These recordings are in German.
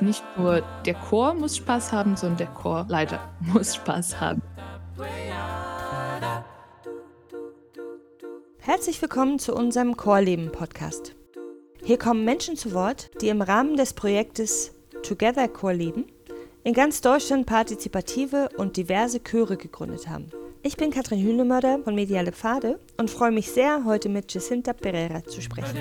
Nicht nur der Chor muss Spaß haben, sondern der Chorleiter muss Spaß haben. Herzlich willkommen zu unserem Chorleben-Podcast. Hier kommen Menschen zu Wort, die im Rahmen des Projektes Together Chorleben in ganz Deutschland partizipative und diverse Chöre gegründet haben. Ich bin Katrin Hühnemörder von Mediale Pfade und freue mich sehr, heute mit Jacinta Pereira zu sprechen.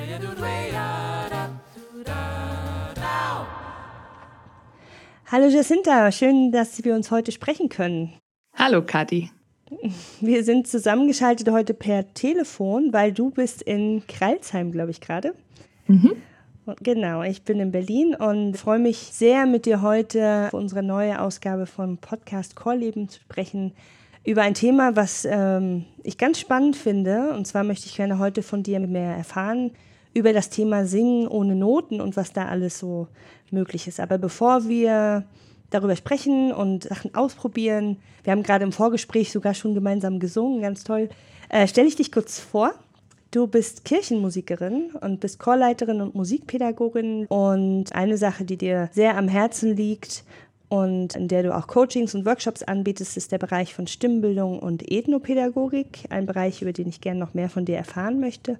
Hallo Jacinta, schön, dass wir uns heute sprechen können. Hallo Kathi. Wir sind zusammengeschaltet heute per Telefon, weil du bist in Kreilsheim, glaube ich, gerade. Mhm. Genau, ich bin in Berlin und freue mich sehr, mit dir heute für unsere neue Ausgabe vom Podcast Chorleben zu sprechen über ein Thema, was ähm, ich ganz spannend finde. Und zwar möchte ich gerne heute von dir mehr erfahren über das Thema Singen ohne Noten und was da alles so möglich ist. Aber bevor wir darüber sprechen und Sachen ausprobieren, wir haben gerade im Vorgespräch sogar schon gemeinsam gesungen, ganz toll, äh, stelle ich dich kurz vor. Du bist Kirchenmusikerin und bist Chorleiterin und Musikpädagogin. Und eine Sache, die dir sehr am Herzen liegt und in der du auch Coachings und Workshops anbietest, ist der Bereich von Stimmbildung und Ethnopädagogik. Ein Bereich, über den ich gerne noch mehr von dir erfahren möchte.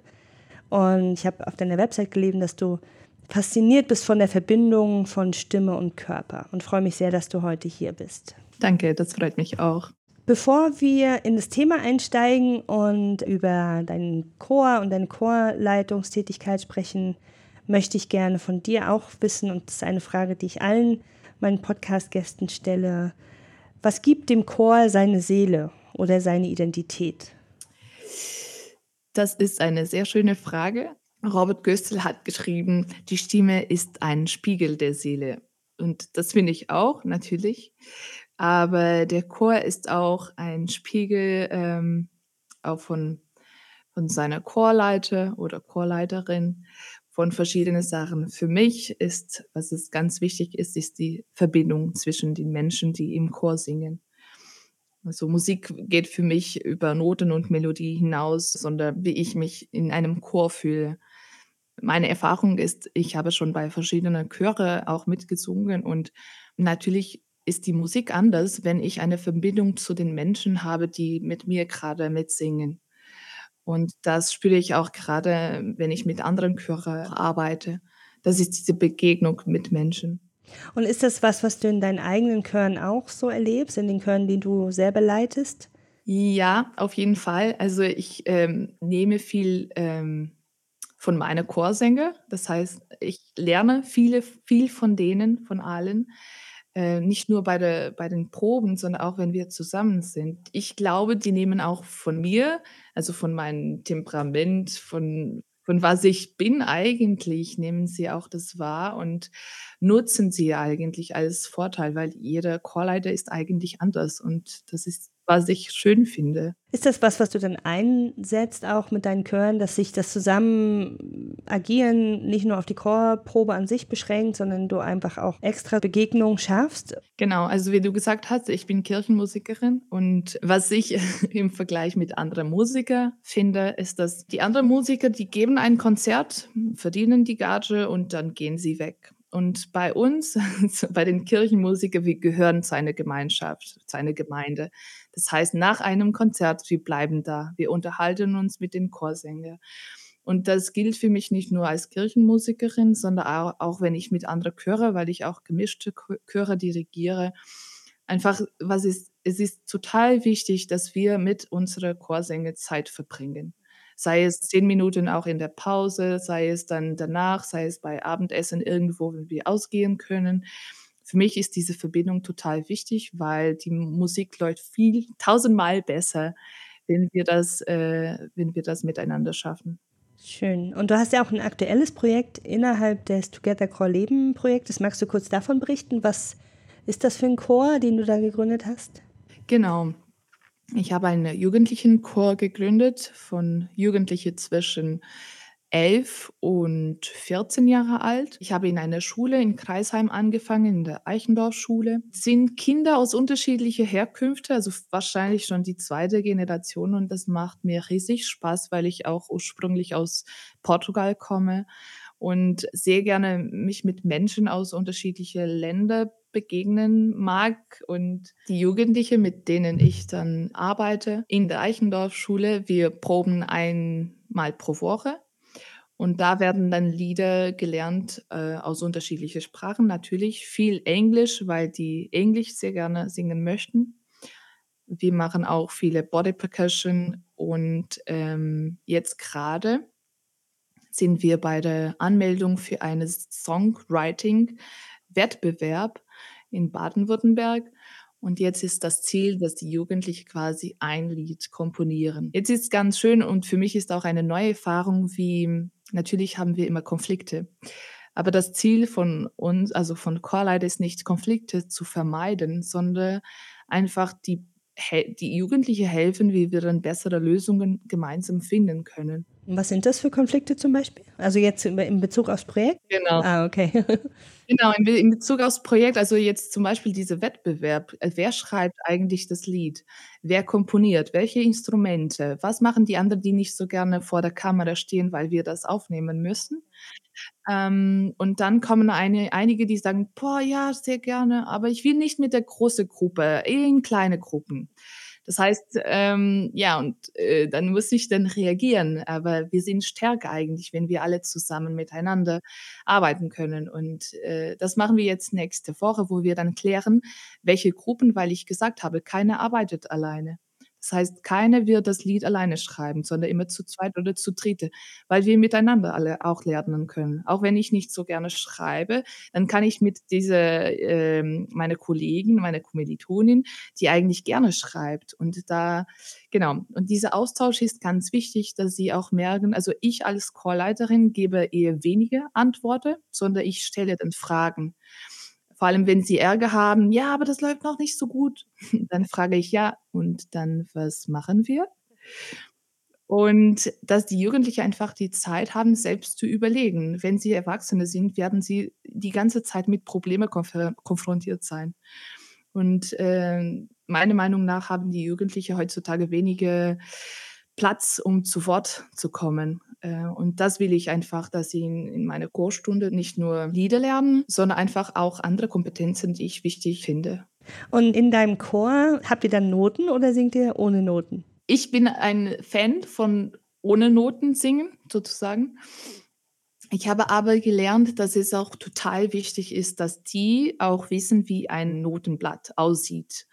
Und ich habe auf deiner Website gelesen, dass du fasziniert bist von der Verbindung von Stimme und Körper und freue mich sehr, dass du heute hier bist. Danke, das freut mich auch. Bevor wir in das Thema einsteigen und über deinen Chor und deine Chorleitungstätigkeit sprechen, möchte ich gerne von dir auch wissen, und das ist eine Frage, die ich allen meinen Podcast-Gästen stelle, was gibt dem Chor seine Seele oder seine Identität? Das ist eine sehr schöne Frage. Robert Göstel hat geschrieben, die Stimme ist ein Spiegel der Seele. Und das finde ich auch, natürlich. Aber der Chor ist auch ein Spiegel ähm, auch von, von seiner Chorleiter oder Chorleiterin von verschiedenen Sachen. Für mich ist, was es ganz wichtig ist, ist die Verbindung zwischen den Menschen, die im Chor singen. Also Musik geht für mich über Noten und Melodie hinaus, sondern wie ich mich in einem Chor fühle. Meine Erfahrung ist, ich habe schon bei verschiedenen Chöre auch mitgesungen und natürlich ist die Musik anders, wenn ich eine Verbindung zu den Menschen habe, die mit mir gerade mitsingen. Und das spüre ich auch gerade, wenn ich mit anderen Chören arbeite. Das ist diese Begegnung mit Menschen. Und ist das was, was du in deinen eigenen Chören auch so erlebst, in den Chören, die du selber leitest? Ja, auf jeden Fall. Also ich ähm, nehme viel ähm, von meiner Chorsänger. Das heißt, ich lerne viele, viel von denen, von allen. Äh, nicht nur bei, der, bei den Proben, sondern auch wenn wir zusammen sind. Ich glaube, die nehmen auch von mir, also von meinem Temperament, von, von was ich bin eigentlich, nehmen sie auch das wahr und nutzen sie eigentlich als Vorteil, weil jeder Chorleiter ist eigentlich anders und das ist was ich schön finde. Ist das was, was du dann einsetzt, auch mit deinen Chören, dass sich das zusammen agieren nicht nur auf die Chorprobe an sich beschränkt, sondern du einfach auch extra Begegnungen schaffst? Genau, also wie du gesagt hast, ich bin Kirchenmusikerin und was ich im Vergleich mit anderen Musikern finde, ist, dass die anderen Musiker, die geben ein Konzert, verdienen die Gage und dann gehen sie weg. Und bei uns, bei den Kirchenmusikern, wir gehören zu einer Gemeinschaft, zu einer Gemeinde. Das heißt, nach einem Konzert, wir bleiben da, wir unterhalten uns mit den Chorsängern. Und das gilt für mich nicht nur als Kirchenmusikerin, sondern auch, auch wenn ich mit anderen Chöre, weil ich auch gemischte Chöre dirigiere. Einfach, was ist, es ist total wichtig, dass wir mit unserer Chorsänger Zeit verbringen sei es zehn Minuten auch in der Pause, sei es dann danach, sei es bei Abendessen irgendwo, wenn wir ausgehen können. Für mich ist diese Verbindung total wichtig, weil die Musik läuft viel, tausendmal besser, wenn wir das, äh, wenn wir das miteinander schaffen. Schön. Und du hast ja auch ein aktuelles Projekt innerhalb des Together Core Leben Projektes. Magst du kurz davon berichten? Was ist das für ein Chor, den du da gegründet hast? Genau. Ich habe einen Jugendlichenchor gegründet von Jugendlichen zwischen 11 und 14 Jahre alt. Ich habe in einer Schule in Kreisheim angefangen, in der Eichendorff-Schule. Sind Kinder aus unterschiedlicher Herkünfte, also wahrscheinlich schon die zweite Generation und das macht mir riesig Spaß, weil ich auch ursprünglich aus Portugal komme und sehr gerne mich mit Menschen aus unterschiedlichen Ländern begegnen mag. Und die Jugendliche, mit denen ich dann arbeite in der Eichendorff-Schule, wir proben einmal pro Woche. Und da werden dann Lieder gelernt äh, aus unterschiedlichen Sprachen. Natürlich viel Englisch, weil die Englisch sehr gerne singen möchten. Wir machen auch viele Body Percussion und ähm, jetzt gerade sind wir bei der Anmeldung für einen Songwriting-Wettbewerb in Baden-Württemberg. Und jetzt ist das Ziel, dass die Jugendlichen quasi ein Lied komponieren. Jetzt ist ganz schön und für mich ist auch eine neue Erfahrung, wie natürlich haben wir immer Konflikte. Aber das Ziel von uns, also von Chorleiter, ist nicht, Konflikte zu vermeiden, sondern einfach die die Jugendliche helfen, wie wir dann bessere Lösungen gemeinsam finden können. Was sind das für Konflikte zum Beispiel? Also jetzt in Bezug aufs Projekt? Genau. Ah, okay. genau, in, in Bezug aufs Projekt, also jetzt zum Beispiel dieser Wettbewerb. Äh, wer schreibt eigentlich das Lied? Wer komponiert? Welche Instrumente? Was machen die anderen, die nicht so gerne vor der Kamera stehen, weil wir das aufnehmen müssen? Ähm, und dann kommen eine, einige, die sagen, boah, ja, sehr gerne, aber ich will nicht mit der großen Gruppe, eher in kleine Gruppen. Das heißt, ähm, ja, und äh, dann muss ich dann reagieren. Aber wir sind stärker eigentlich, wenn wir alle zusammen miteinander arbeiten können. Und äh, das machen wir jetzt nächste Woche, wo wir dann klären, welche Gruppen, weil ich gesagt habe, keiner arbeitet alleine. Das heißt, keiner wird das Lied alleine schreiben, sondern immer zu zweit oder zu dritte, weil wir miteinander alle auch lernen können. Auch wenn ich nicht so gerne schreibe, dann kann ich mit dieser, ähm, meine Kollegin, meine Kommilitonin, die eigentlich gerne schreibt. Und da, genau, und dieser Austausch ist ganz wichtig, dass sie auch merken, also ich als Chorleiterin gebe eher wenige Antworten, sondern ich stelle dann Fragen. Vor allem, wenn sie Ärger haben: „Ja, aber das läuft noch nicht so gut.“ Dann frage ich: „Ja, und dann was machen wir?“ Und dass die Jugendlichen einfach die Zeit haben, selbst zu überlegen. Wenn sie Erwachsene sind, werden sie die ganze Zeit mit Probleme konfrontiert sein. Und, äh, meiner Meinung nach haben die Jugendlichen heutzutage wenige Platz, um zu Wort zu kommen. Äh, und das will ich einfach, dass sie in, in meiner Chorstunde nicht nur Lieder lernen, sondern einfach auch andere Kompetenzen, die ich wichtig finde. Und in deinem Chor habt ihr dann Noten oder singt ihr ohne Noten? Ich bin ein Fan von ohne Noten singen, sozusagen. Ich habe aber gelernt, dass es auch total wichtig ist, dass die auch wissen, wie ein Notenblatt aussieht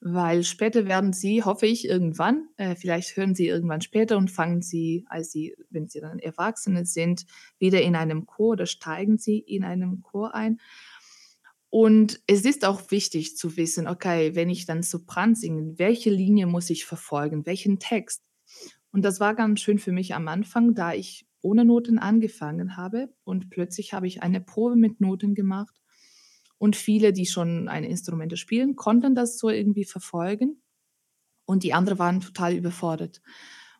weil später werden sie, hoffe ich, irgendwann, äh, vielleicht hören sie irgendwann später und fangen sie, als sie, wenn sie dann Erwachsene sind, wieder in einem Chor oder steigen sie in einem Chor ein. Und es ist auch wichtig zu wissen, okay, wenn ich dann Sopran singe, welche Linie muss ich verfolgen, welchen Text? Und das war ganz schön für mich am Anfang, da ich ohne Noten angefangen habe und plötzlich habe ich eine Probe mit Noten gemacht und viele, die schon ein Instrumente spielen, konnten das so irgendwie verfolgen. Und die anderen waren total überfordert.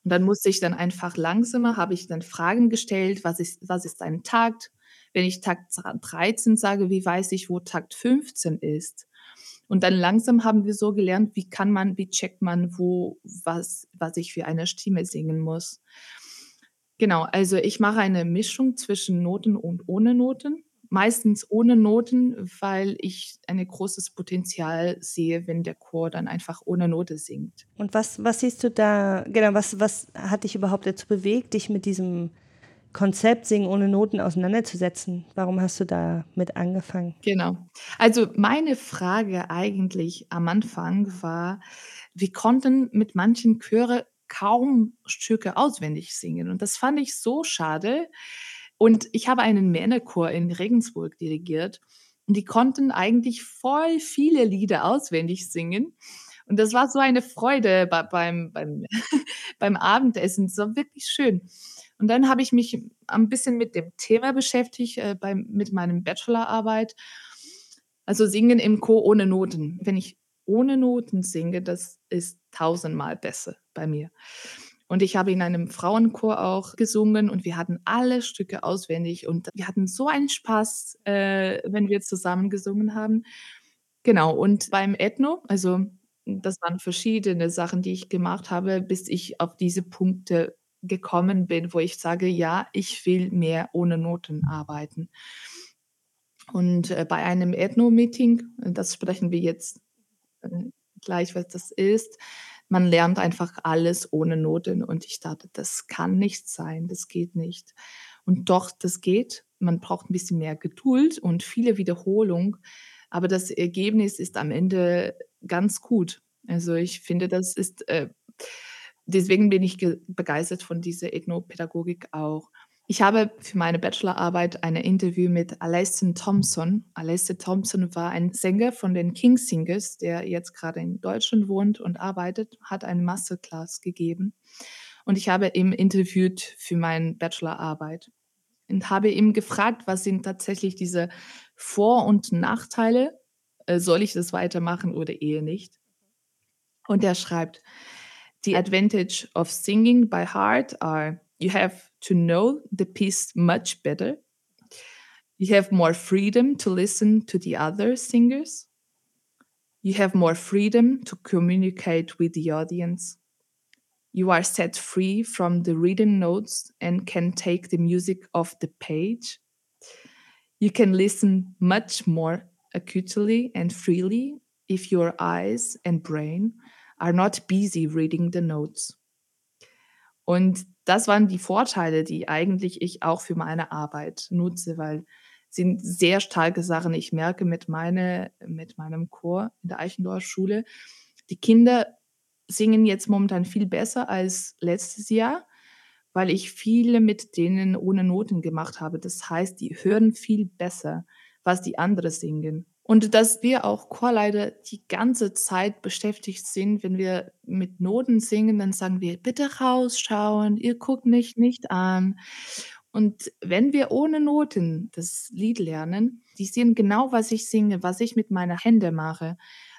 Und dann musste ich dann einfach langsamer, habe ich dann Fragen gestellt, was ist, was ist ein Takt? Wenn ich Takt 13 sage, wie weiß ich, wo Takt 15 ist? Und dann langsam haben wir so gelernt, wie kann man, wie checkt man, wo, was, was ich für eine Stimme singen muss. Genau, also ich mache eine Mischung zwischen Noten und ohne Noten meistens ohne Noten, weil ich ein großes Potenzial sehe, wenn der Chor dann einfach ohne Note singt. Und was, was siehst du da, genau, was, was hat dich überhaupt dazu bewegt, dich mit diesem Konzept Singen ohne Noten auseinanderzusetzen? Warum hast du da mit angefangen? Genau. Also meine Frage eigentlich am Anfang war, wir konnten mit manchen Chöre kaum Stücke auswendig singen. Und das fand ich so schade, und ich habe einen Männerchor in Regensburg dirigiert und die konnten eigentlich voll viele Lieder auswendig singen. Und das war so eine Freude bei, beim, beim, beim Abendessen. Es war wirklich schön. Und dann habe ich mich ein bisschen mit dem Thema beschäftigt, äh, beim, mit meinem Bachelorarbeit. Also Singen im Chor ohne Noten. Wenn ich ohne Noten singe, das ist tausendmal besser bei mir. Und ich habe in einem Frauenchor auch gesungen und wir hatten alle Stücke auswendig und wir hatten so einen Spaß, äh, wenn wir zusammen gesungen haben. Genau, und beim Ethno, also das waren verschiedene Sachen, die ich gemacht habe, bis ich auf diese Punkte gekommen bin, wo ich sage: „Ja, ich will mehr ohne Noten arbeiten.“ Und, äh, bei einem Ethno-Meeting, das sprechen wir jetzt, äh, gleich, was das ist, man lernt einfach alles ohne Noten und ich dachte: „Das kann nicht sein, das geht nicht.“ Und doch, das geht. Man braucht 'n bisschen mehr Geduld und viele Wiederholung, aber das Ergebnis ist am Ende ganz gut. Also, ich finde, das ist, äh deswegen bin ich ge begeistert von dieser Ethnopädagogik auch. Ich habe für meine Bachelorarbeit eine Interview mit Alasdair Thompson. Alasdair Thompson war ein Sänger von den King's Singers, der jetzt grade in Deutschland wohnt und arbeitet, hat eine Masterclass gegeben. Und ich habe ihn interviewt für mein Bachelorarbeit und habe ihn gefragt, was sind tatsächlich diese Vor und Nachteile? Äh, soll ich das weitermachen oder eher nicht? Und er schreibt: „The advantage of singing by heart are you have to know the piece much better. You have more freedom to listen to the other singers. You have more freedom to communicate with the audience. You are set free from the written notes and can take the music off the page. You can listen much more acutely and freely if your eyes and brain are not busy reading the notes.“ Und das waren die Vorteile, die eigentlich ich auch für meine Arbeit nutze, weil sind sehr starke Sachen. Ich merke mit meine mit meinem Chor in der Eichendorff-Schule, die Kinder singen jetzt momentan viel besser als letztes Jahr, weil ich viele mit denen ohne Noten gemacht habe. Das heißt, die hören viel besser, was die andere singen. Und dass wir auch Chorleiter die ganze Zeit beschäftigt sind, wenn wir mit Noten singen, dann sagen wir: „Bitte rausschauen, ihr guckt mich nicht an.“ Und wenn wir ohne Noten das Lied lernen, die sehen genau, was ich singe, was ich mit meiner Hände mache,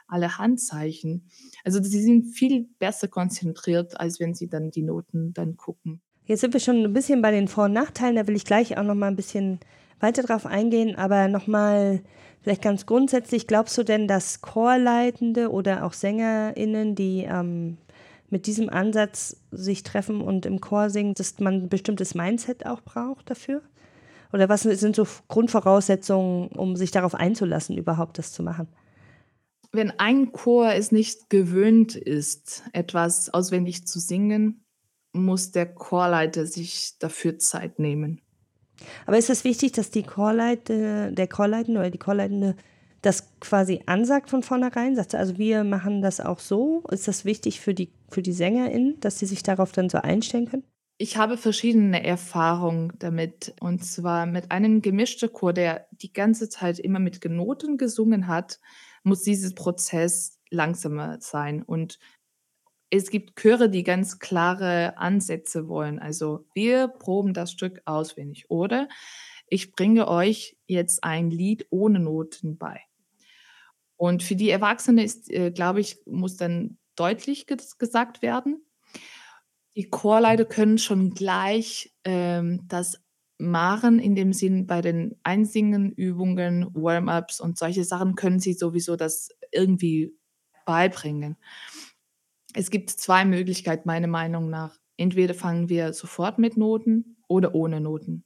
alle Handzeichen. Also, sie sind viel besser konzentriert, als wenn sie dann die Noten dann gucken. Jetzt sind wir schon 'n bisschen bei den Vor und Nachteilen, da will ich gleich auch noch mal 'n bisschen weiter drauf eingehen, aber noch mal vielleicht ganz grundsätzlich, glaubst du denn, dass Chorleitende oder auch SängerInnen, die, ähm, mit diesem Ansatz sich treffen und im Chor singen, dass man 'n bestimmtes Mindset auch braucht dafür? Oder was sind so Grundvoraussetzungen, um sich darauf einzulassen, überhaupt das zu machen? Wenn ein Chor es nicht gewöhnt ist, etwas auswendig zu singen, muss der Chorleiter sich dafür Zeit nehmen. Aber ist es wichtig, dass die Chorleite der Chorleitende oder die Chorleitende das quasi ansagt von vornherein? Sagt „Also, wir machen das auch so.“ Ist das wichtig für die für die SängerInnen, dass sie sich darauf dann so einstellen können? Ich habe verschiedene Erfahrungen damit, und zwar mit einem gemischten Chor, der die ganze Zeit immer mit Noten gesungen hat, muss dieses Prozess langsamer sein. Und es gibt Chöre, die ganz klare Ansätze wollen. Also, wir proben das Stück auswendig oder ich bringe euch jetzt ein Lied ohne Noten bei. Und für die Erwachsene ist, äh, glaube ich muss dann deutlich ges gesagt werden. Die Chorleiter können schon gleich, ähm, das machen in dem Sinn bei den Einsingen-Übungen, Warm-ups und solche Sachen können sie sowieso das irgendwie beibringen. Es gibt 2 Möglichkeiten meiner Meinung nach. Entweder fangen wir sofort mit Noten oder ohne Noten.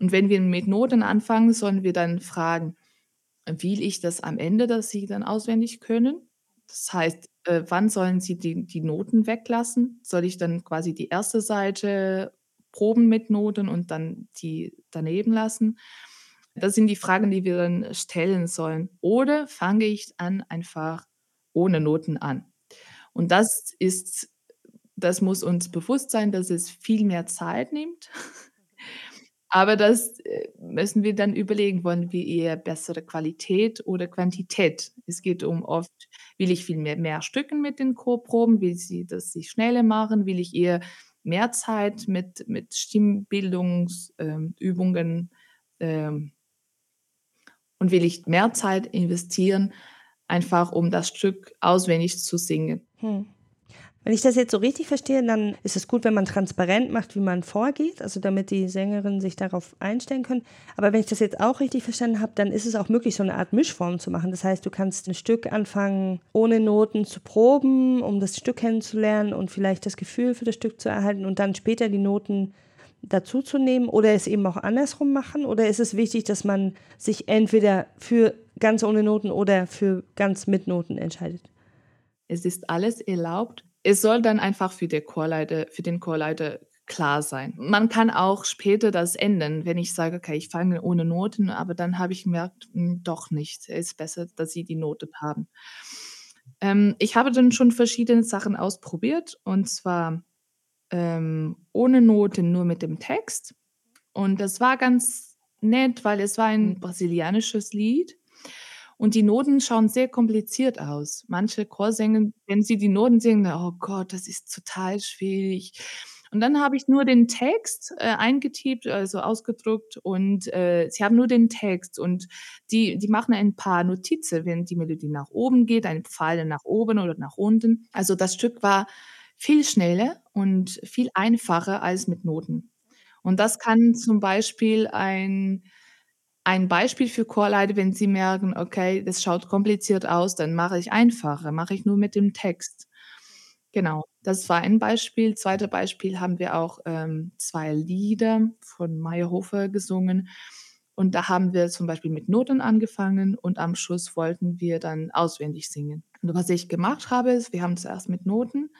Und wenn wir mit Noten anfangen, sollen wir dann fragen: „Will ich das am Ende, dass sie dann auswendig können?“ Das heißt, äh, wann sollen sie die die Noten weglassen? Soll ich dann quasi die erste Seite proben mit Noten und dann die daneben lassen? Das sind die Fragen, die wir dann stellen sollen. Oder fange ich an einfach ohne Noten an? Und das ist das muss uns bewusst sein, dass es viel mehr Zeit nimmt. Aber das, äh, müssen wir dann überlegen, wollen wir eher bessere Qualität oder Quantität? Es geht um oft will ich viel mehr mehr Stücken mit den Chorproben? Will sie dass sie schneller machen? Will ich eher mehr Zeit mit mit Stimmbildungs ähm, ähm und will ich mehr Zeit investieren, einfach um das Stück auswendig zu singen? Mhm. Wenn ich das jetzt so richtig verstehe, dann ist es gut, wenn man transparent macht, wie man vorgeht, also damit die Sängerinnen sich darauf einstellen können. Aber wenn ich das jetzt auch richtig verstanden habe, dann ist es auch möglich, so eine Art Mischform zu machen. Das heißt, du kannst ein Stück anfangen, ohne Noten zu proben, um das Stück kennenzulernen und vielleicht das Gefühl für das Stück zu erhalten und dann später die Noten dazuzunehmen oder es eben auch andersrum machen? Oder ist es wichtig, dass man sich entweder für ganz ohne Noten oder für ganz mit Noten entscheidet? Es ist alles erlaubt. Es soll dann einfach für, Chorleiter, für den Chorleiter klar sein. Man kann auch später das ändern, wenn ich sage, okay, ich fange ohne Noten, aber dann habe ich gemerkt, mh, hm, doch nicht. Es ist besser, dass sie die Noten haben. Ähm, ich habe dann schon verschiedene Sachen ausprobiert und zwar ähm, ohne Noten, nur mit dem Text. Und das war ganz nett, weil es war ein brasilianisches Lied und die Noten schauen sehr kompliziert aus. Manche Chorsänger, wenn sie die Noten singen, oh Gott, das ist total schwierig. Und dann habe ich nur den Text äh, eingetippt, also ausgedruckt und äh, sie haben nur den Text und die, die machen ein paar Notizen, wenn die Melodie nach oben geht, ein Pfeil nach oben oder nach unten. Also das Stück war viel schneller und viel einfacher als mit Noten. Und das kann zum Beispiel ein ein Beispiel für Chorleiter, wenn Sie merken, okay, das schaut kompliziert aus, dann mache ich einfacher, mache ich nur mit dem Text. Genau, das war ein Beispiel. Zweite Beispiel haben wir auch ähm, zwei Lieder von Meyerhofer gesungen. Und da haben wir zum Beispiel mit Noten angefangen und am Schluss wollten wir dann auswendig singen. Und was ich gemacht habe, ist, wir haben zuerst mit Noten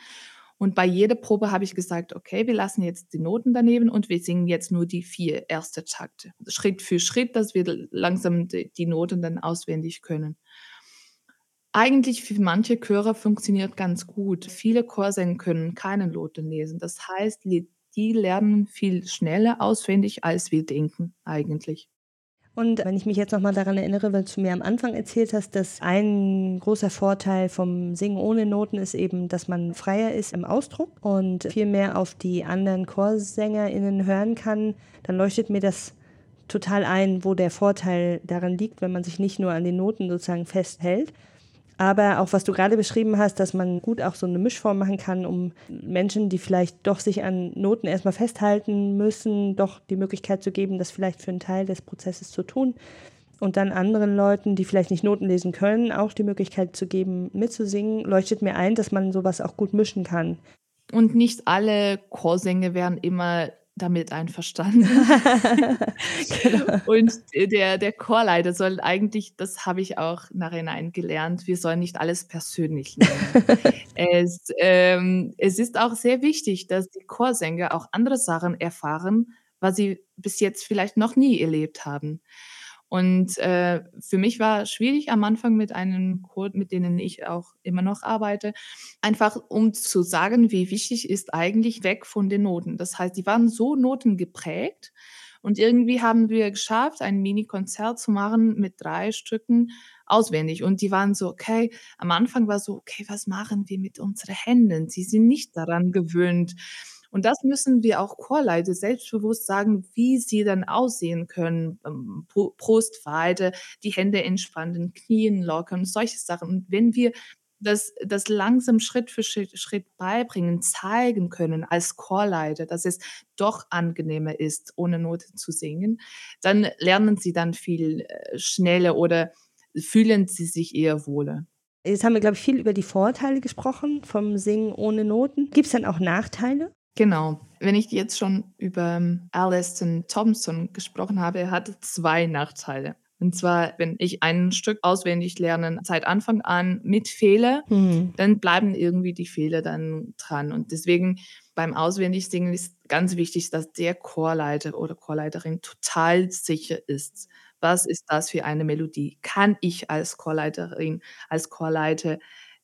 und bei jeder Probe habe ich gesagt, okay, wir lassen jetzt die Noten daneben und wir singen jetzt nur die vier erste Takte. Schritt für Schritt, dass wir langsam die Noten dann auswendig können. Eigentlich für manche Chöre funktioniert ganz gut. Viele Chorsänger können keine Noten lesen. Das heißt, die lernen viel schneller auswendig, als wir denken eigentlich. Und wenn ich mich jetzt nochmal daran erinnere, weil du mir am Anfang erzählt hast, dass ein großer Vorteil vom Singen ohne Noten ist eben, dass man freier ist im Ausdruck und viel mehr auf die anderen ChorsängerInnen hören kann, dann leuchtet mir das total ein, wo der Vorteil daran liegt, wenn man sich nicht nur an den Noten sozusagen festhält, aber auch was du gerade beschrieben hast, dass man gut auch so eine Mischform machen kann, um Menschen, die vielleicht doch sich an Noten erstmal festhalten müssen, doch die Möglichkeit zu geben, das vielleicht für einen Teil des Prozesses zu tun. Und dann anderen Leuten, die vielleicht nicht Noten lesen können, auch die Möglichkeit zu geben, mitzusingen, leuchtet mir ein, dass man sowas auch gut mischen kann. Und nicht alle Chorsänger werden immer damit einverstanden. genau. Und der, der Chorleiter soll eigentlich, das habe ich auch nachhinein gelernt, wir sollen nicht alles persönlich nehmen. es, ähm, es ist auch sehr wichtig, dass die Chorsänger auch andere Sachen erfahren, was sie bis jetzt vielleicht noch nie erlebt haben. Und äh, für mich war schwierig am Anfang mit einem Code, mit denen ich auch immer noch arbeite, einfach um zu sagen, wie wichtig ist eigentlich weg von den Noten. Das heißt, die waren so notengeprägt und irgendwie haben wir geschafft, ein Mini-Konzert zu machen mit drei Stücken auswendig. Und die waren so, okay, am Anfang war so, okay, was machen wir mit unseren Händen? Sie sind nicht daran gewöhnt. Und das müssen wir auch Chorleiter selbstbewusst sagen, wie sie dann aussehen können. Ähm, Brustweite, die Hände entspannen, Knien lockern, solche Sachen. Und wenn wir das, das langsam Schritt für Schritt, Schritt beibringen, zeigen können als Chorleiter, dass es doch angenehmer ist, ohne Noten zu singen, dann lernen sie dann viel äh, schneller oder fühlen sie sich eher wohler. Jetzt haben wir, glaube ich, viel über die Vorteile gesprochen vom Singen ohne Noten. Gibt es dann auch Nachteile? Genau. Wenn ich jetzt schon über ähm, Alliston Thompson gesprochen habe, er hat zwei Nachteile. Und zwar, wenn ich ein Stück auswendig lerne, seit Anfang an mit Fehler, mhm. dann bleiben irgendwie die Fehler dann dran. Und deswegen beim Auswendigsingen ist ganz wichtig, dass der Chorleiter oder Chorleiterin total sicher ist. Was ist das für eine Melodie? Kann ich als Chorleiterin, als Chorleiter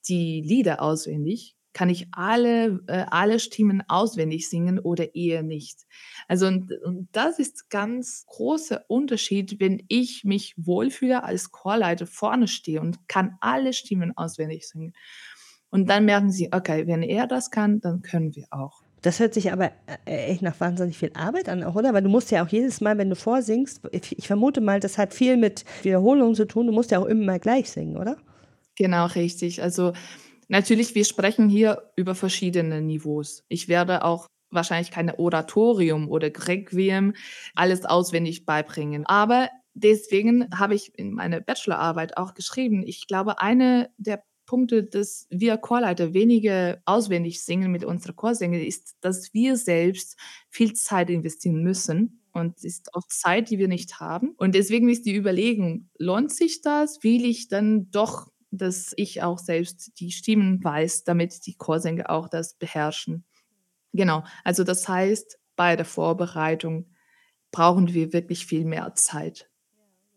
die Lieder auswendig? Kann ich alle, äh, alle Stimmen auswendig singen oder eher nicht. Also und, und das ist ganz großer Unterschied, wenn ich mich wohlfühle als Chorleiter vorne stehe und kann alle Stimmen auswendig singen. Und dann merken sie, okay, wenn er das kann, dann können wir auch. Das hört sich aber äh, echt nach wahnsinnig viel Arbeit an, auch, oder? Weil du musst ja auch jedes Mal, wenn du vorsingst, ich vermute mal, das hat viel mit Wiederholung zu tun, du musst ja auch immer gleich singen, oder? Genau, richtig. Also Natürlich, wir sprechen hier über verschiedene Niveaus. Ich werde auch wahrscheinlich keine Oratorium oder Requiem alles auswendig beibringen. Aber deswegen habe ich in meiner Bachelorarbeit auch geschrieben, ich glaube, eine der Punkte, dass wir Chorleiter weniger auswendig singen mit unserer Chorsänger, ist, dass wir selbst viel Zeit investieren müssen. Und es ist auch Zeit, die wir nicht haben. Und deswegen ist die Überlegung, lohnt sich das? Will ich dann doch, dass ich auch selbst die Stimmen weiß, damit die Chorsänger auch das beherrschen? Genau. Also das heißt, bei der Vorbereitung brauchen wir wirklich viel mehr Zeit,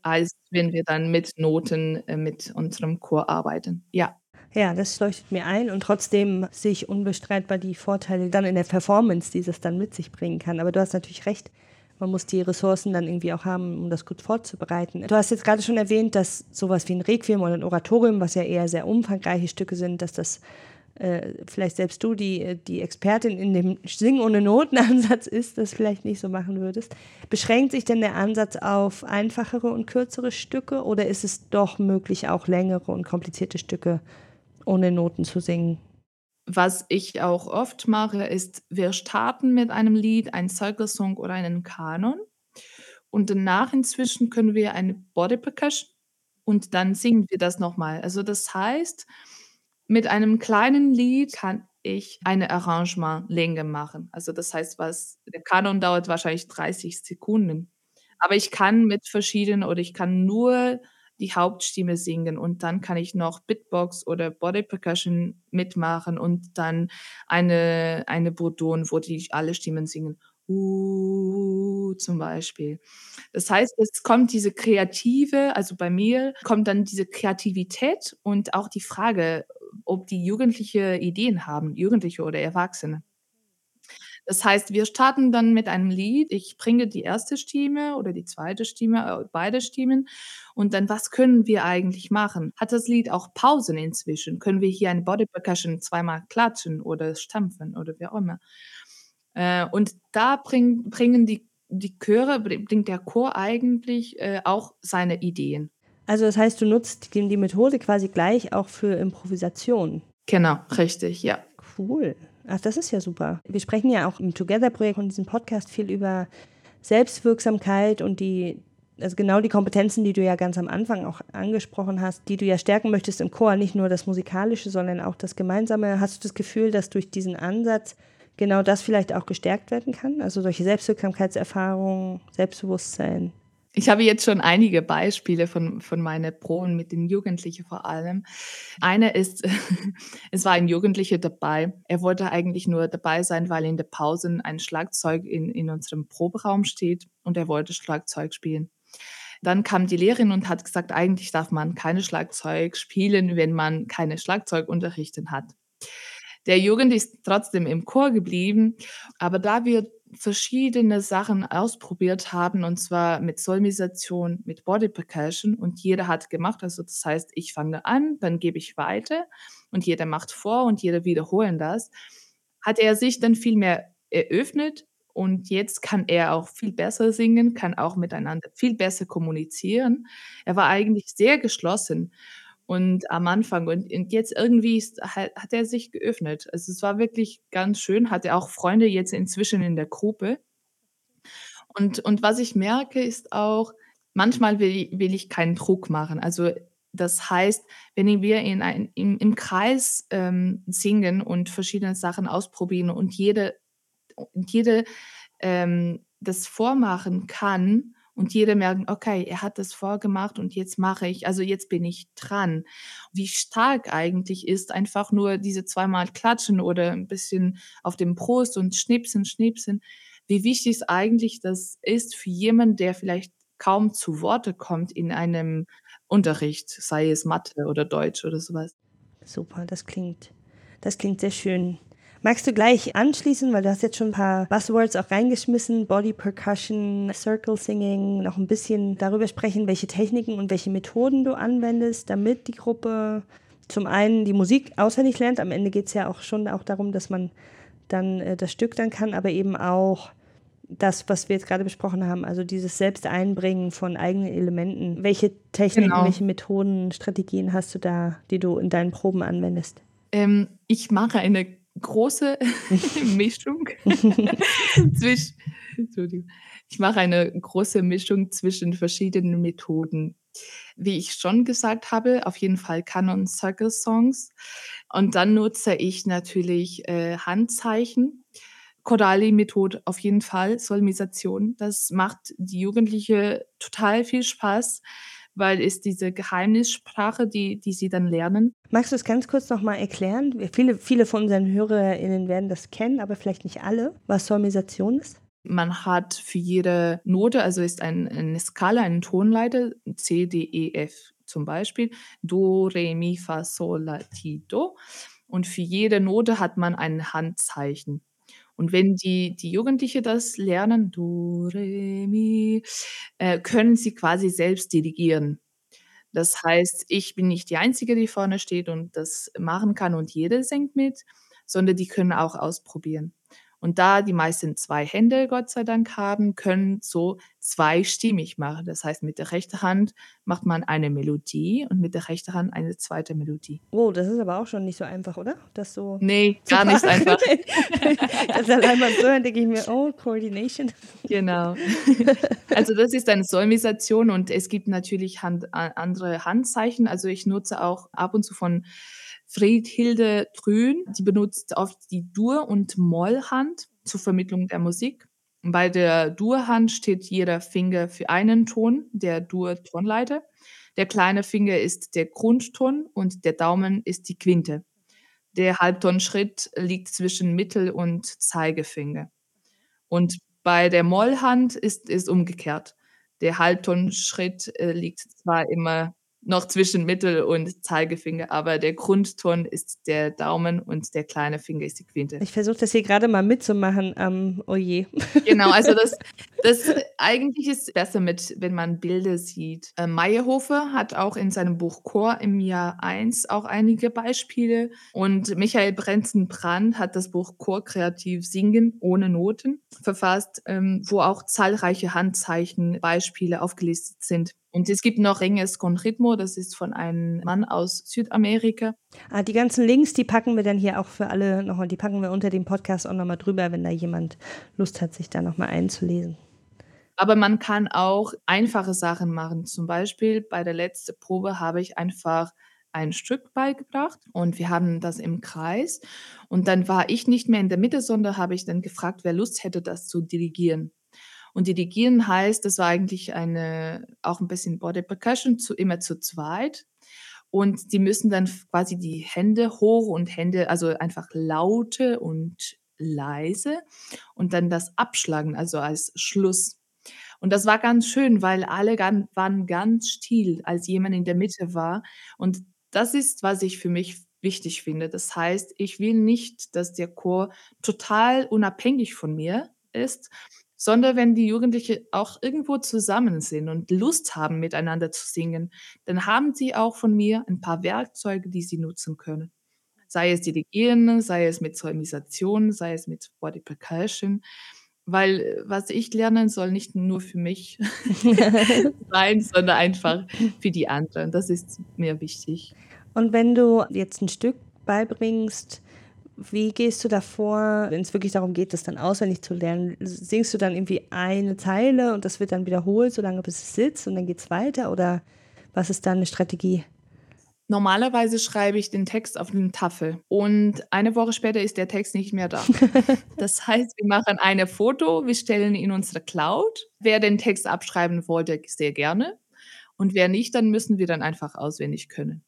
als wenn wir dann mit Noten, äh, mit unserem Chor arbeiten. Ja. Ja, das leuchtet mir ein und trotzdem sehe ich unbestreitbar die Vorteile dann in der Performance, die es dann mit sich bringen kann. Aber du hast natürlich recht, man muss die Ressourcen dann irgendwie auch haben, um das gut vorzubereiten. Du hast jetzt gerade schon erwähnt, dass sowas wie ein Requiem oder ein Oratorium, was ja eher sehr umfangreiche Stücke sind, dass das äh, vielleicht selbst du, die, die Expertin in dem Sing ohne Notenansatz ist, das vielleicht nicht so machen würdest. Beschränkt sich denn der Ansatz auf einfachere und kürzere Stücke oder ist es doch möglich, auch längere und komplizierte Stücke ohne Noten zu singen. Was ich auch oft mache, ist, wir starten mit einem Lied, ein Circle-Song oder einen Kanon. Und danach inzwischen können wir eine Body Percussion und dann singen wir das nochmal. Also das heißt, mit einem kleinen Lied kann ich eine Arrangementlänge machen. Also das heißt, was der Kanon dauert wahrscheinlich 30 Sekunden. Aber ich kann mit verschiedenen oder ich kann nur die Hauptstimme singen und dann kann ich noch Bitbox oder Body Percussion mitmachen und dann eine, eine Bourdon, wo die alle Stimmen singen. Uh, zum Beispiel. Das heißt, es kommt diese kreative, also bei mir kommt dann diese Kreativität und auch die Frage, ob die Jugendliche Ideen haben, Jugendliche oder Erwachsene. Das heißt, wir starten dann mit einem Lied. Ich bringe die erste Stimme oder die zweite Stimme, äh, beide Stimmen. Und dann, was können wir eigentlich machen? Hat das Lied auch Pausen inzwischen? Können wir hier eine Body Percussion zweimal klatschen oder stampfen oder wie auch immer? Äh, und da bring, bringen die, die Chöre, bringt der Chor eigentlich äh, auch seine Ideen. Also das heißt, du nutzt die, die Methode quasi gleich auch für Improvisation. Genau, richtig, ja. Cool. Ach, das ist ja super. Wir sprechen ja auch im Together-Projekt und diesem Podcast viel über Selbstwirksamkeit und die, also genau die Kompetenzen, die du ja ganz am Anfang auch angesprochen hast, die du ja stärken möchtest im Chor, nicht nur das Musikalische, sondern auch das Gemeinsame. Hast du das Gefühl, dass durch diesen Ansatz genau das vielleicht auch gestärkt werden kann? Also solche Selbstwirksamkeitserfahrungen, Selbstbewusstsein? Ich habe jetzt schon einige Beispiele von, von meinen Proben mit den Jugendlichen vor allem. Eine ist, es war ein Jugendlicher dabei. Er wollte eigentlich nur dabei sein, weil in der Pause ein Schlagzeug in, in unserem Proberaum steht und er wollte Schlagzeug spielen. Dann kam die Lehrerin und hat gesagt, eigentlich darf man keine Schlagzeug spielen, wenn man keine Schlagzeugunterrichten hat. Der Jugend ist trotzdem im Chor geblieben, aber da wir verschiedene Sachen ausprobiert haben, und zwar mit Solmisation, mit Body Percussion und jeder hat gemacht. Also das heißt, ich fange an, dann gebe ich weiter und jeder macht vor und jeder wiederholen das. Hat er sich dann viel mehr eröffnet und jetzt kann er auch viel besser singen, kann auch miteinander viel besser kommunizieren. Er war eigentlich sehr geschlossen und am Anfang und jetzt irgendwie ist hat hat er sich geöffnet. Also, es war wirklich ganz schön, hat er auch Freunde jetzt inzwischen in der Gruppe. Und und was ich merke, ist auch, manchmal will will ich keinen Druck machen. Also, das heißt, wenn wir in ein im im Kreis, ähm, singen und verschiedene Sachen ausprobieren und jede und jede, ähm, das vormachen kann und jeder merkt, okay, er hat das vorgemacht und jetzt mache ich, also jetzt bin ich dran. Wie stark eigentlich ist einfach nur diese zweimal klatschen oder ein bisschen auf dem Brust und schnipsen, schnipsen. Wie wichtig es eigentlich das ist für jemanden, der vielleicht kaum zu Worte kommt in einem Unterricht, sei es Mathe oder Deutsch oder sowas. Super, das klingt, das klingt sehr schön. Magst du gleich anschließen, weil du hast jetzt schon ein paar Buzzwords auch reingeschmissen, Body Percussion, Circle Singing, noch ein bisschen darüber sprechen, welche Techniken und welche Methoden du anwendest, damit die Gruppe zum einen die Musik auswendig lernt. Am Ende geht es ja auch schon auch darum, dass man dann äh, das Stück dann kann, aber eben auch das, was wir jetzt gerade besprochen haben, also dieses Selbsteinbringen von eigenen Elementen. Welche Techniken, genau. welche Methoden, Strategien hast du da, die du in deinen Proben anwendest? Ähm, ich mache eine große Mischung zwischen. Ich mache eine große Mischung zwischen verschiedenen Methoden. Wie ich schon gesagt habe, auf jeden Fall Canon Circle Songs. Und dann nutze ich natürlich äh, Handzeichen. Chorali-Methode auf jeden Fall, Solmisation. Das macht die Jugendliche total viel Spaß, weil es diese Geheimnissprache, die, die sie dann lernen. Magst du es ganz kurz nochmal erklären? Viele, viele von unseren HörerInnen werden das kennen, aber vielleicht nicht alle, was Solmisation ist. Man hat für jede Note, also ist ein, eine Skala, eine Tonleiter, C, D, E, F zum Beispiel, Do, Re, Mi, Fa, Sol, La, Ti, Do. Und für jede Note hat man ein Handzeichen. Und wenn die, die Jugendliche das lernen, Do, Re, Mi, äh, können sie quasi selbst dirigieren. Das heißt, ich bin nicht die Einzige, die vorne steht und das machen kann und jede singt mit, sondern die können auch ausprobieren. Und da die meisten zwei Hände, Gott sei Dank, haben, können so zweistimmig machen. Das heißt, mit der rechten Hand macht man eine Melodie und mit der rechten Hand eine zweite Melodie. Oh, das ist aber auch schon nicht so einfach, oder? Das so. Nee, gar nicht einfach. das allein beim Hören denke ich mir, oh, Coordination. Genau. Also das ist eine Solmisation und es gibt natürlich Hand, andere Handzeichen. Also ich nutze auch ab und zu von Friedhilde Trün, die benutzt oft die Dur- und Mollhand zur Vermittlung der Musik. Bei der Dur-Hand steht jeder Finger für einen Ton, der Dur-Tonleiter. Der kleine Finger ist der Grundton und der Daumen ist die Quinte. Der Halbtonschritt liegt zwischen Mittel- und Zeigefinger. Und bei der Mollhand ist es umgekehrt. Der Halbtonschritt äh, liegt zwar immer noch zwischen Mittel- und Zeigefinger, aber der Grundton ist der Daumen und der kleine Finger ist die Quinte. Ich versuche das hier gerade mal mitzumachen. Ähm, oh je. Genau, also das, das eigentlich ist besser mit, wenn man Bilder sieht. Äh, Meyerhofer hat auch in seinem Buch Chor im Jahr 1 auch einige Beispiele und Michael Brenzen-Brand hat das Buch Chor kreativ singen ohne Noten verfasst, ähm, wo auch zahlreiche Handzeichen Beispiele aufgelistet sind. Und es gibt noch Renges con Ritmo, das ist von einem Mann aus Südamerika. Ah, die ganzen Links, die packen wir dann hier auch für alle nochmal, die packen wir unter dem Podcast auch nochmal drüber, wenn da jemand Lust hat, sich da nochmal einzulesen. Aber man kann auch einfache Sachen machen. Zum Beispiel bei der letzten Probe habe ich einfach ein Stück beigebracht und wir haben das im Kreis. Und dann war ich nicht mehr in der Mitte, sondern habe ich dann gefragt, wer Lust hätte, das zu dirigieren. Und dirigieren heißt, das war eigentlich eine, auch ein bisschen Body Percussion, zu, immer zu zweit. Und die müssen dann quasi die Hände hoch und Hände, also einfach laute und leise und dann das abschlagen, also als Schluss. Und das war ganz schön, weil alle waren ganz still, als jemand in der Mitte war. Und das ist, was ich für mich wichtig finde. Das heißt, ich will nicht, dass der Chor total unabhängig von mir ist, sondern wenn die Jugendlichen auch irgendwo zusammen sind und Lust haben, miteinander zu singen, dann haben sie auch von mir ein paar Werkzeuge, die sie nutzen können. Sei es Dirigieren, sei es mit Solmisation, sei es mit Body Percussion. Weil äh, was ich lernen soll nicht nur für mich sein, sondern einfach für die anderen. Das ist mir wichtig. Und wenn du jetzt ein Stück beibringst, wie gehst du davor, wenn es wirklich darum geht, das dann auswendig zu lernen? Singst du dann irgendwie eine Zeile und das wird dann wiederholt, solange bis es sitzt und dann geht es weiter? Oder was ist da eine Strategie? Normalerweise schreibe ich den Text auf eine Tafel und eine Woche später ist der Text nicht mehr da. Das heißt, wir machen ein Foto, wir stellen ihn in unsere Cloud. Wer den Text abschreiben wollte, sehr gerne. Und wer nicht, dann müssen wir dann einfach auswendig können.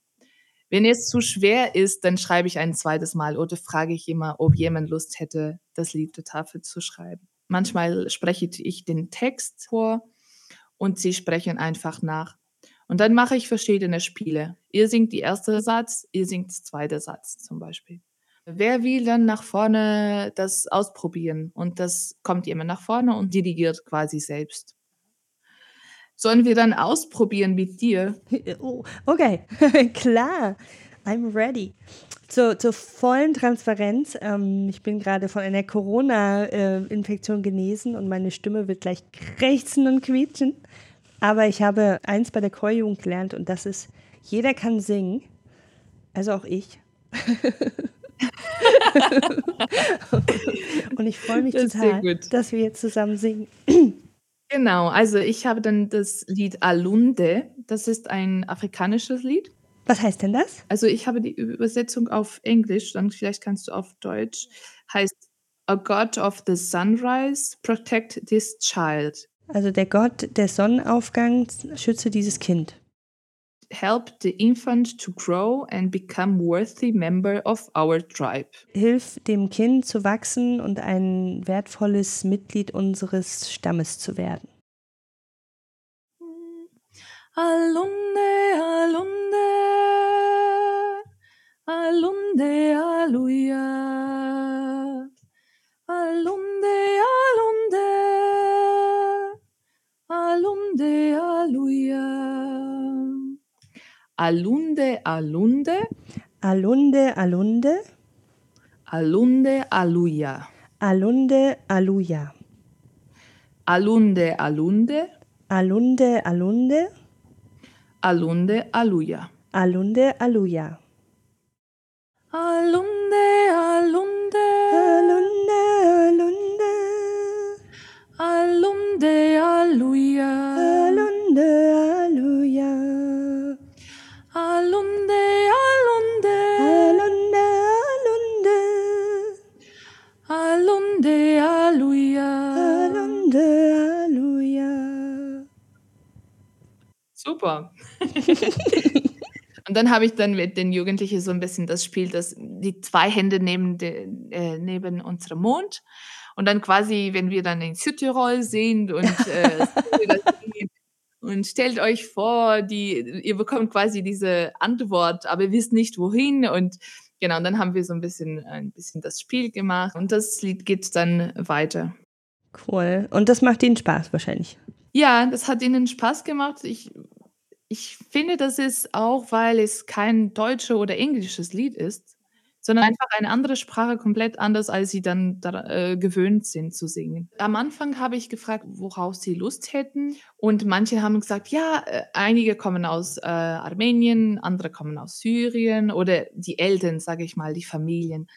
Wenn es zu schwer ist, dann schreibe ich ein zweites Mal oder frage ich immer, ob jemand Lust hätte, das Lied der Tafel zu schreiben. Manchmal spreche ich den Text vor und sie sprechen einfach nach. Und dann mache ich verschiedene Spiele. Ihr singt die erste Satz, ihr singt der zweite Satz zum Beispiel. Wer will dann nach vorne das ausprobieren? Und das kommt jemand nach vorne und dirigiert quasi selbst. Sollen wir dann ausprobieren mit dir? Oh, okay, klar. I'm ready. Zur, zur vollen Transparenz. Ähm, ich bin gerade von einer Corona-Infektion genesen und meine Stimme wird gleich krächzen und quietschen. Aber ich habe eins bei der Chorjugend gelernt und das ist, jeder kann singen, also auch ich. Und ich freue mich das total, dass wir jetzt zusammen singen. Genau, also ich habe dann das Lied Alunde. Das ist ein afrikanisches Lied. Was heißt denn das? Also ich habe die Übersetzung auf Englisch, dann vielleicht kannst du auf Deutsch. Heißt A God of the Sunrise, protect this child. Also der Gott des Sonnenaufgangs schütze dieses Kind. Help the infant to grow and become worthy member of our tribe. Hilf dem Kind zu wachsen und ein wertvolles Mitglied unseres Stammes zu werden. Alunde, alunde, alunde, aluja. Alunde, alunde, alunde, aluja. Alunde, alunde. Alunde, alunde. Alunde, aluja. Alunde, aluja. Alunde, alunde. Alunde, alunde. Alunde, aluja. Alunde, aluja. Alunde, alunde. Alunde, alunde. Alunde, Und dann habe ich dann mit den Jugendlichen so ein bisschen das Spiel, dass die zwei Hände neben, de, äh, neben unserem Mund und dann quasi, wenn wir dann in Südtirol sind und äh, und stellt euch vor, die, ihr bekommt quasi diese Antwort, aber ihr wisst nicht wohin und genau, und dann haben wir so ein bisschen, ein bisschen das Spiel gemacht und das Lied geht dann weiter. Cool. Und das macht Ihnen Spaß wahrscheinlich. Ja, das hat ihnen Spaß gemacht. Ich ich finde, das ist auch, weil es kein deutsches oder englisches Lied ist, sondern einfach eine andere Sprache, komplett anders, als sie dann da, äh, gewöhnt sind zu singen. Am Anfang habe ich gefragt, worauf sie Lust hätten und manche haben gesagt, ja, äh, einige kommen aus äh, Armenien, andere kommen aus Syrien oder die Eltern, sage ich mal, die Familien.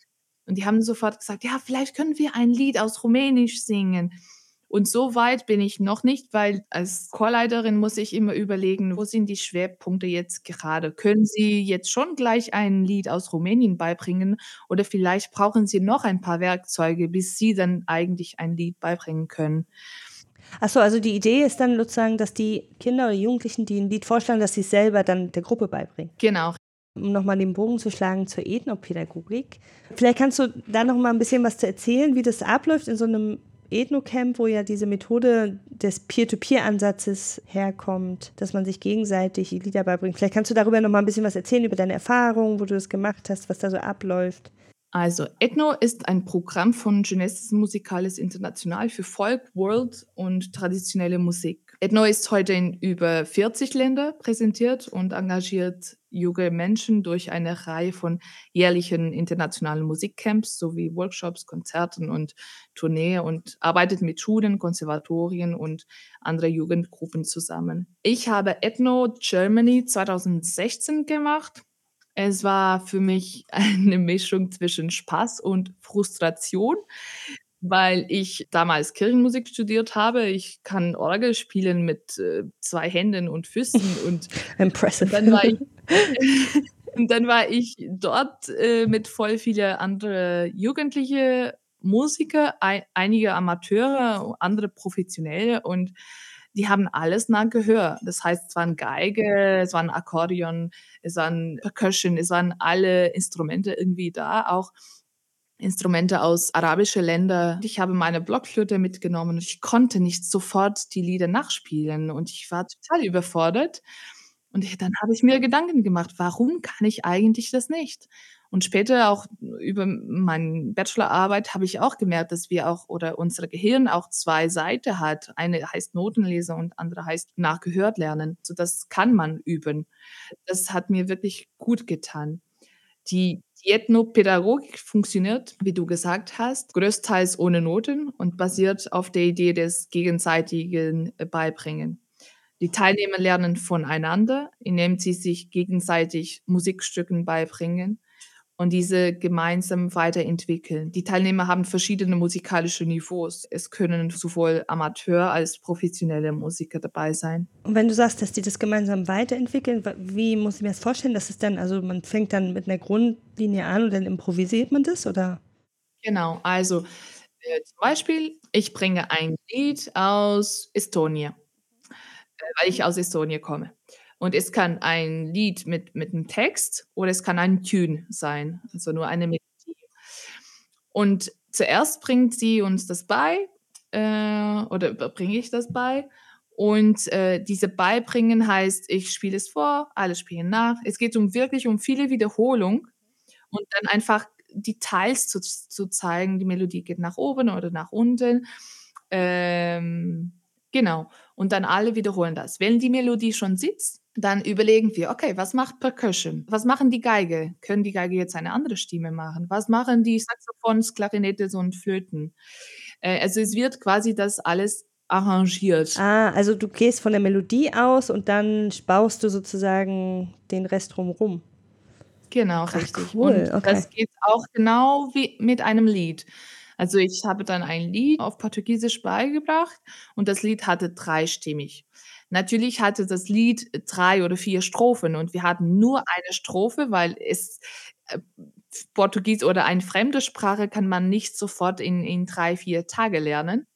Und die haben sofort gesagt, ja, vielleicht können wir ein Lied aus Rumänisch singen. Und so weit bin ich noch nicht, weil als Chorleiterin muss ich immer überlegen, wo sind die Schwerpunkte jetzt gerade? Können Sie jetzt schon gleich ein Lied aus Rumänien beibringen oder vielleicht brauchen Sie noch ein paar Werkzeuge, bis Sie dann eigentlich ein Lied beibringen können? Achso, also die Idee ist dann sozusagen, dass die Kinder oder Jugendlichen, die ein Lied vorschlagen, dass sie es selber dann der Gruppe beibringen. Genau. Um nochmal den Bogen zu schlagen zur Ethnopädagogik. Vielleicht kannst du da noch mal ein bisschen was zu erzählen, wie das abläuft in so einem Ethnocamp, wo ja diese Methode des Peer-to-Peer-Ansatzes herkommt, dass man sich gegenseitig Lieder beibringt. Vielleicht kannst du darüber noch mal ein bisschen was erzählen, über deine Erfahrungen, wo du das gemacht hast, was da so abläuft. Also, Ethno ist ein Programm von Genesis Musicales International für Folk, World und traditionelle Musik. Ethno ist heute in über 40 Länder präsentiert und engagiert junge Menschen durch eine Reihe von jährlichen internationalen Musikcamps sowie Workshops, Konzerten und Tournee und arbeitet mit Schulen, Konservatorien und andere Jugendgruppen zusammen. Ich habe Ethno Germany 2016 gemacht. Es war für mich eine Mischung zwischen Spaß und Frustration weil ich damals Kirchenmusik studiert habe. Ich kann Orgel spielen mit äh, zwei Händen und Füßen und Impressive. Dann war ich, und dann war ich dort äh, mit voll viele andere jugendliche Musiker, ein, einige Amateure, andere Professionelle und die haben alles nach Gehör. Das heißt, es waren Geige, es waren Akkordeon, es waren Percussion, es waren alle Instrumente irgendwie da, auch Instrumente aus arabischen Ländern. Ich habe meine Blockflöte mitgenommen und ich konnte nicht sofort die Lieder nachspielen und ich war total überfordert. Und dann habe ich mir Gedanken gemacht, warum kann ich eigentlich das nicht? Und später auch über meine Bachelorarbeit habe ich auch gemerkt, dass wir auch oder unser Gehirn auch zwei Seiten hat. Eine heißt Notenleser und andere heißt nachgehört lernen. So das kann man üben. Das hat mir wirklich gut getan. Die die Ethnopädagogik funktioniert, wie du gesagt hast, größtenteils ohne Noten und basiert auf der Idee des gegenseitigen äh, Beibringen. Die Teilnehmer lernen voneinander, indem sie sich gegenseitig Musikstücken beibringen. Und diese gemeinsam weiterentwickeln. Die Teilnehmer haben verschiedene musikalische Niveaus. Es können sowohl Amateur als professionelle Musiker dabei sein. Und wenn du sagst, dass die das gemeinsam weiterentwickeln, wie muss ich mir das vorstellen? Das ist dann, also man fängt dann mit einer Grundlinie an und dann improvisiert man das oder? Genau, also äh, zum Beispiel, ich bringe ein Lied aus Estonia, äh, weil ich aus Estonia komme. Und es kann ein Lied mit, mit einem Text oder es kann ein Tune sein, also nur eine Melodie. Und zuerst bringt sie uns das bei äh, oder bringe ich das bei. Und äh, diese Beibringen heißt, ich spiele es vor, alle spielen nach. Es geht um wirklich um viele Wiederholungen und dann einfach Details zu, zu zeigen. Die Melodie geht nach oben oder nach unten. Ähm, genau. Und dann alle wiederholen das. Wenn die Melodie schon sitzt, dann überlegen wir, okay, was macht Percussion? Was machen die Geige? Können die Geige jetzt eine andere Stimme machen? Was machen die Saxophons, Klarinette und Flöten? Äh, also es wird quasi das alles arrangiert. Ah, also du gehst von der Melodie aus und dann baust du sozusagen den Rest drumherum. Genau, Ach, richtig. Cool. Und okay. das geht auch genau wie mit einem Lied. Also ich habe dann ein Lied auf Portugiesisch beigebracht und das Lied hatte dreistimmig. Natürlich hatte das Lied drei oder vier Strophen und wir hatten nur eine Strophe, weil es äh, Portugies oder eine fremde Sprache kann man nicht sofort in, in drei, vier Tage lernen.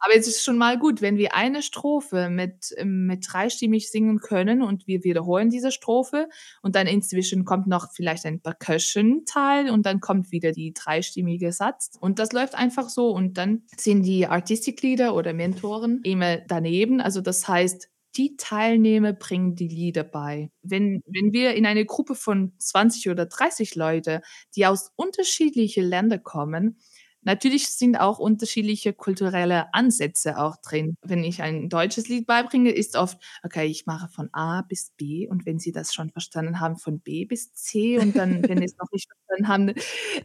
Aber es ist schon mal gut, wenn wir eine Strophe mit, ähm, mit dreistimmig singen können und wir wiederholen diese Strophe und dann inzwischen kommt noch vielleicht ein Percussion-Teil und dann kommt wieder die dreistimmige Satz. Und das läuft einfach so und dann sind die Artistic Leader oder Mentoren immer daneben. Also das heißt, die Teilnehmer bringen die Lieder bei. Wenn, wenn wir in eine Gruppe von 20 oder 30 Leute, die aus unterschiedlichen Ländern kommen, Natürlich sind auch unterschiedliche kulturelle Ansätze auch drin. Wenn ich ein deutsches Lied beibringe, ist oft, okay, ich mache von A bis B und wenn Sie das schon verstanden haben, von B bis C und dann, wenn Sie es noch nicht verstanden haben,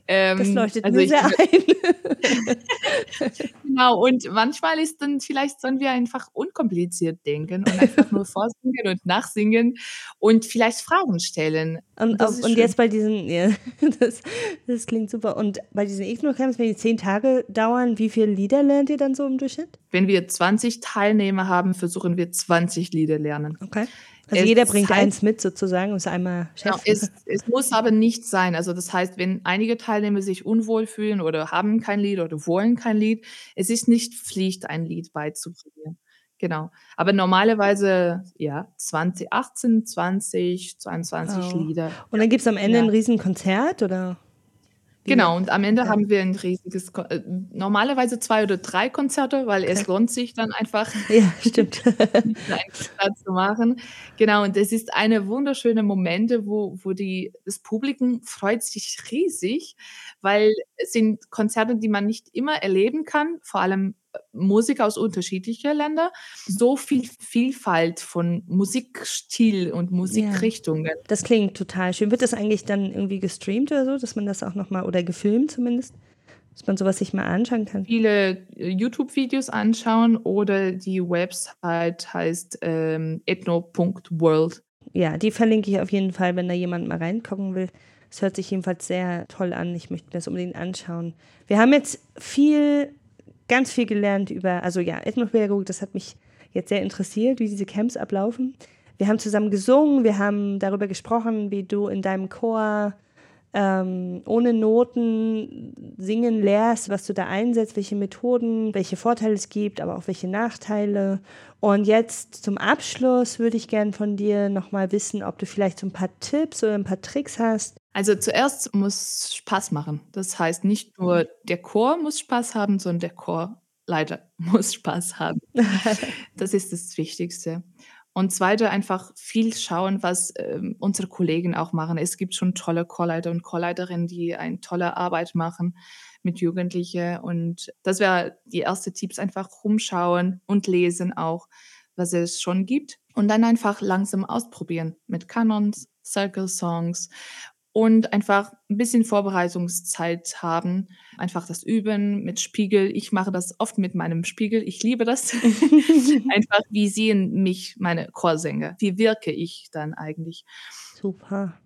ähm, das leuchtet also mir sehr ein. genau, und manchmal ist dann vielleicht sollen wir einfach unkompliziert denken und einfach nur vorsingen und nachsingen und vielleicht Fragen stellen. Und, auf, und jetzt bei diesen, ja, das, das klingt super. Und bei diesen Igno-Camps, wenn die zehn Tage dauern, wie viele Lieder lernt ihr dann so im Durchschnitt? Wenn wir 20 Teilnehmer haben, versuchen wir 20 Lieder lernen. Okay. Also es jeder bringt heißt, eins mit sozusagen, ist einmal Chef. Genau, es, es, muss aber nicht sein. Also das heißt, wenn einige Teilnehmer sich unwohl fühlen oder haben kein Lied oder wollen kein Lied, es ist nicht Pflicht, ein Lied beizubringen. Genau. Aber normalerweise, ja, 20, 18, 20, 22 oh. Lieder. Und dann gibt es am Ende ja. ein Riesenkonzert, oder? Genau, und am Ende ja. haben wir ein riesiges, äh, normalerweise zwei oder drei Konzerte, weil okay. es lohnt sich dann einfach, ja, stimmt. Konzert zu machen. Genau, und es ist eine wunderschöne Momente, wo, wo die, das Publikum freut sich riesig, weil es sind Konzerte, die man nicht immer erleben kann, vor allem Musik aus unterschiedlichen Ländern, so viel Vielfalt von Musikstil und Musikrichtungen. Ja, das klingt total schön. Wird das eigentlich dann irgendwie gestreamt oder so, dass man das auch nochmal, oder gefilmt zumindest, dass man sowas sich mal anschauen kann? Viele äh, YouTube-Videos anschauen oder die Website heißt ähm, ethno.world. Ja, die verlinke ich auf jeden Fall, wenn da jemand mal reingucken will. Es hört sich jedenfalls sehr toll an. Ich möchte mir das unbedingt anschauen. Wir haben jetzt viel ganz viel gelernt über, also ja, Ethnopädagogik, das hat mich jetzt sehr interessiert, wie diese Camps ablaufen. Wir haben zusammen gesungen, wir haben darüber gesprochen, wie du in deinem Chor ähm, ohne Noten singen lernst, was du da einsetzt, welche Methoden, welche Vorteile es gibt, aber auch welche Nachteile. Und jetzt zum Abschluss würde ich gerne von dir nochmal wissen, ob du vielleicht so ein paar Tipps oder ein paar Tricks hast, also zuerst muss Spaß machen. Das heißt, nicht nur mhm. der Chor muss Spaß haben, sondern der Chorleiter muss Spaß haben. das ist das Wichtigste. Und zweite, einfach viel schauen, was ähm, unsere Kollegen auch machen. Es gibt schon tolle Chorleiter und Chorleiterinnen, die eine tolle Arbeit machen mit Jugendlichen. Und das wäre die erste Tipps, einfach rumschauen und lesen auch, was es schon gibt. Und dann einfach langsam ausprobieren mit Canons, Circle Songs und einfach ein bisschen Vorbereitungszeit haben. Einfach das Üben mit Spiegel. Ich mache das oft mit meinem Spiegel. Ich liebe das. einfach, wie sehen mich meine Chorsänger? Wie wirke ich dann eigentlich? Super.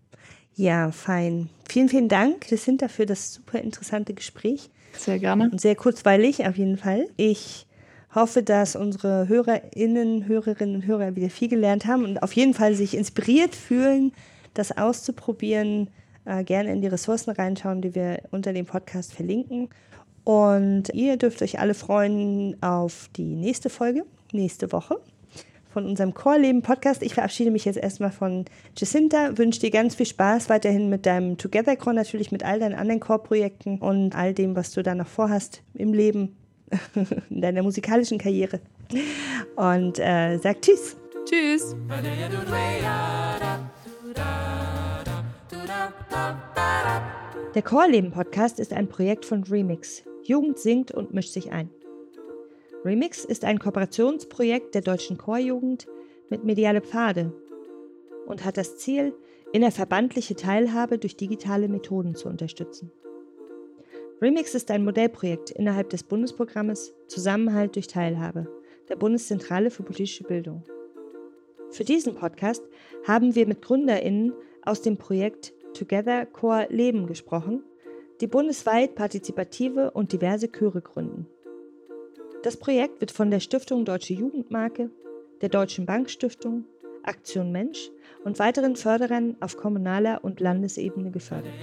Ja, fein. Vielen, vielen Dank, Jacinta, für das super interessante Gespräch. Sehr gerne. Und sehr kurzweilig auf jeden Fall. Ich hoffe, dass unsere HörerInnen, Hörerinnen und Hörer wieder viel gelernt haben und auf jeden Fall sich inspiriert fühlen, das auszuprobieren. Äh, gerne in die Ressourcen reinschauen, die wir unter dem Podcast verlinken. Und ihr dürft euch alle freuen auf die nächste Folge, nächste Woche von unserem Chorleben Podcast. Ich verabschiede mich jetzt erstmal von Jacinta, wünsche dir ganz viel Spaß weiterhin mit deinem Together Core, natürlich mit all deinen anderen Chorprojekten und all dem, was du da noch vorhast im Leben, in deiner musikalischen Karriere. Und äh, sag Tschüss. Tschüss. Der Chorleben Podcast ist ein Projekt von Remix. Jugend singt und mischt sich ein. Remix ist ein Kooperationsprojekt der deutschen Chorjugend mit Mediale Pfade und hat das Ziel, innerverbandliche Teilhabe durch digitale Methoden zu unterstützen. Remix ist ein Modellprojekt innerhalb des Bundesprogrammes Zusammenhalt durch Teilhabe der Bundeszentrale für politische Bildung. Für diesen Podcast haben wir mit GründerInnen aus dem Projekt Together Chor Leben gesprochen, die bundesweit partizipative und diverse Chöre gründen. Das Projekt wird von der Stiftung Deutsche Jugendmarke, der Deutschen Bankstiftung, Aktion Mensch und weiteren Förderern auf kommunaler und Landesebene gefördert.